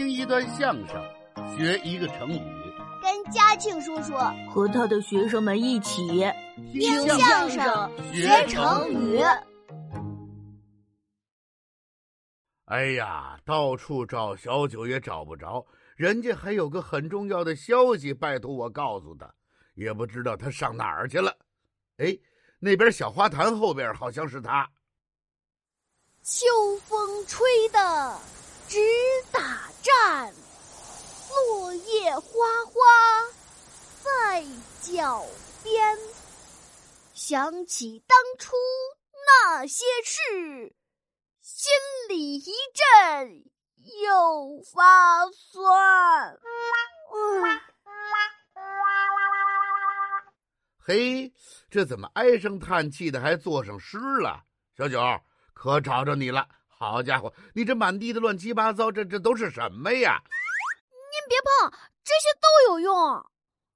听一段相声，学一个成语，跟嘉庆叔叔和他的学生们一起听相声学成语。哎呀，到处找小九也找不着，人家还有个很重要的消息，拜托我告诉他，也不知道他上哪儿去了。哎，那边小花坛后边好像是他。秋风吹得直打站，落叶哗哗在脚边。想起当初那些事，心里一阵又发酸。嘿，这怎么唉声叹气的，还作上诗了？小九。可找着你了！好家伙，你这满地的乱七八糟，这这都是什么呀？您别碰，这些都有用。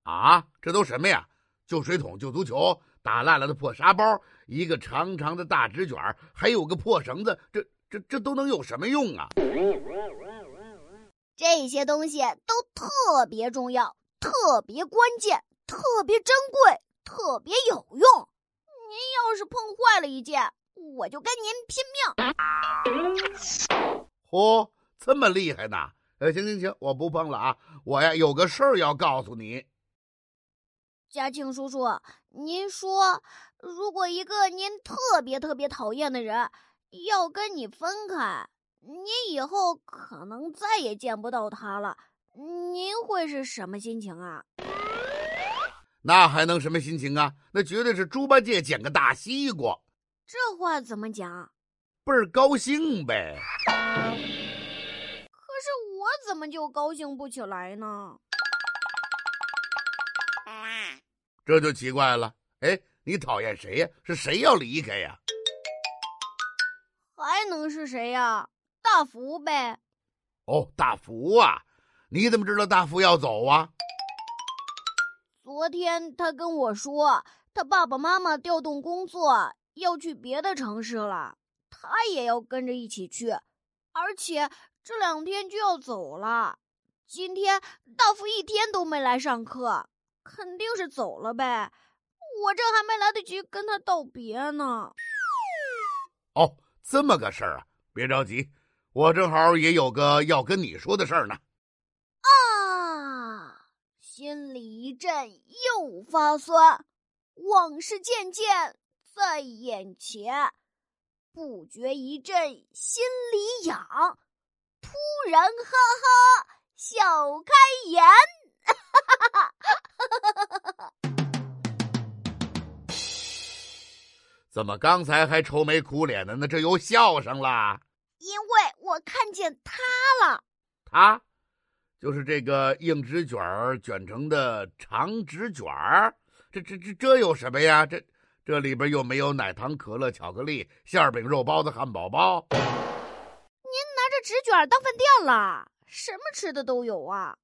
啊，这都什么呀？旧水桶、旧足球、打烂了的破沙包、一个长长的大纸卷，还有个破绳子，这这这都能有什么用啊？这些东西都特别重要，特别关键，特别珍贵，特别有用。您要是碰坏了一件，我就跟您拼命！嚯，这么厉害呢？呃，行行行，我不碰了啊！我呀有个事儿要告诉你。嘉庆叔叔，您说，如果一个您特别特别讨厌的人要跟你分开，您以后可能再也见不到他了，您会是什么心情啊？那还能什么心情啊？那绝对是猪八戒捡个大西瓜。这话怎么讲？倍儿高兴呗！可是我怎么就高兴不起来呢？这就奇怪了。哎，你讨厌谁呀？是谁要离开呀？还能是谁呀？大福呗。哦，大福啊！你怎么知道大福要走啊？昨天他跟我说，他爸爸妈妈调动工作。要去别的城市了，他也要跟着一起去，而且这两天就要走了。今天大福一天都没来上课，肯定是走了呗。我这还没来得及跟他道别呢。哦，这么个事儿啊，别着急，我正好也有个要跟你说的事儿呢。啊，心里一阵又发酸，往事渐渐。在眼前，不觉一阵心里痒，突然哈哈笑开颜。怎么刚才还愁眉苦脸的呢？这又笑上了？因为我看见他了。他，就是这个硬纸卷卷成的长纸卷儿。这这这这有什么呀？这。这里边又没有奶糖、可乐、巧克力、馅饼、肉包子、汉堡包。您拿着纸卷当饭店了？什么吃的都有啊！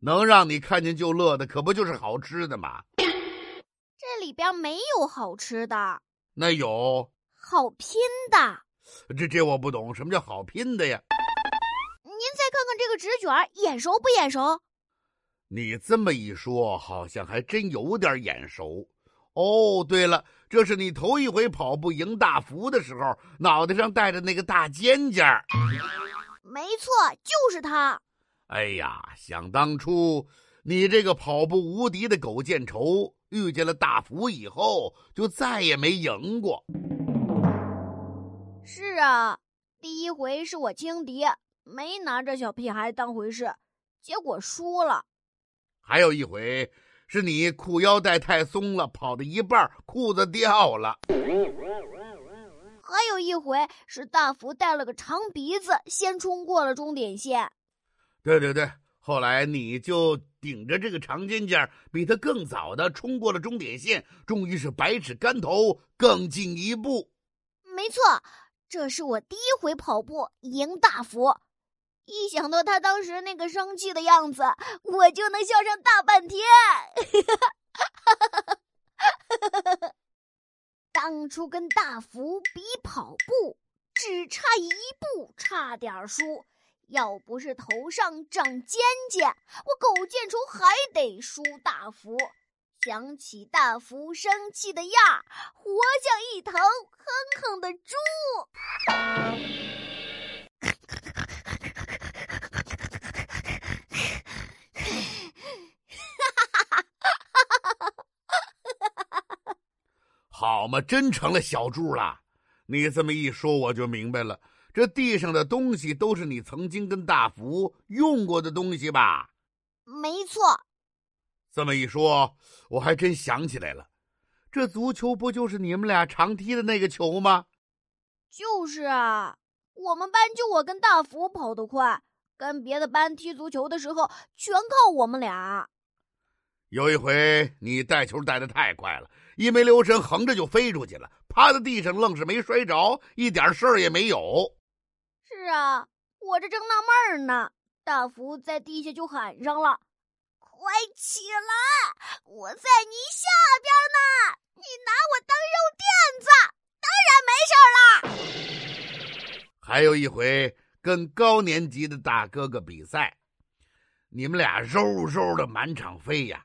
能让你看见就乐的，可不就是好吃的吗？这里边没有好吃的。那有好拼的。这这我不懂，什么叫好拼的呀？您再看看这个纸卷，眼熟不眼熟？你这么一说，好像还真有点眼熟。哦，对了，这是你头一回跑步赢大福的时候，脑袋上戴着那个大尖尖儿。没错，就是他。哎呀，想当初你这个跑步无敌的狗见愁，遇见了大福以后，就再也没赢过。是啊，第一回是我轻敌，没拿这小屁孩当回事，结果输了。还有一回。是你裤腰带太松了，跑到一半裤子掉了。还有一回是大福带了个长鼻子，先冲过了终点线。对对对，后来你就顶着这个长尖尖，比他更早的冲过了终点线，终于是百尺竿头更进一步。没错，这是我第一回跑步赢大福。一想到他当时那个生气的样子，我就能笑上大半天。当初跟大福比跑步，只差一步，差点输。要不是头上长尖尖，我狗见愁还得输大福。想起大福生气的样，活像一头哼哼的猪。好嘛，真成了小猪了。你这么一说，我就明白了，这地上的东西都是你曾经跟大福用过的东西吧？没错。这么一说，我还真想起来了，这足球不就是你们俩常踢的那个球吗？就是啊，我们班就我跟大福跑得快，跟别的班踢足球的时候全靠我们俩。有一回你带球带的太快了，一没留神横着就飞出去了，趴在地上愣是没摔着，一点事儿也没有。是啊，我这正纳闷呢，大福在地下就喊上了。快起来！我在你下边呢，你拿我当肉垫子，当然没事啦。还有一回跟高年级的大哥哥比赛，你们俩嗖嗖的满场飞呀，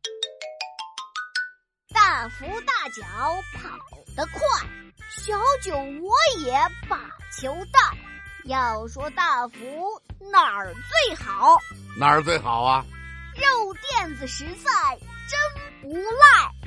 大福大脚跑得快，小九我也把球带。要说大福哪儿最好？哪儿最好啊？肉垫子实在。真不赖。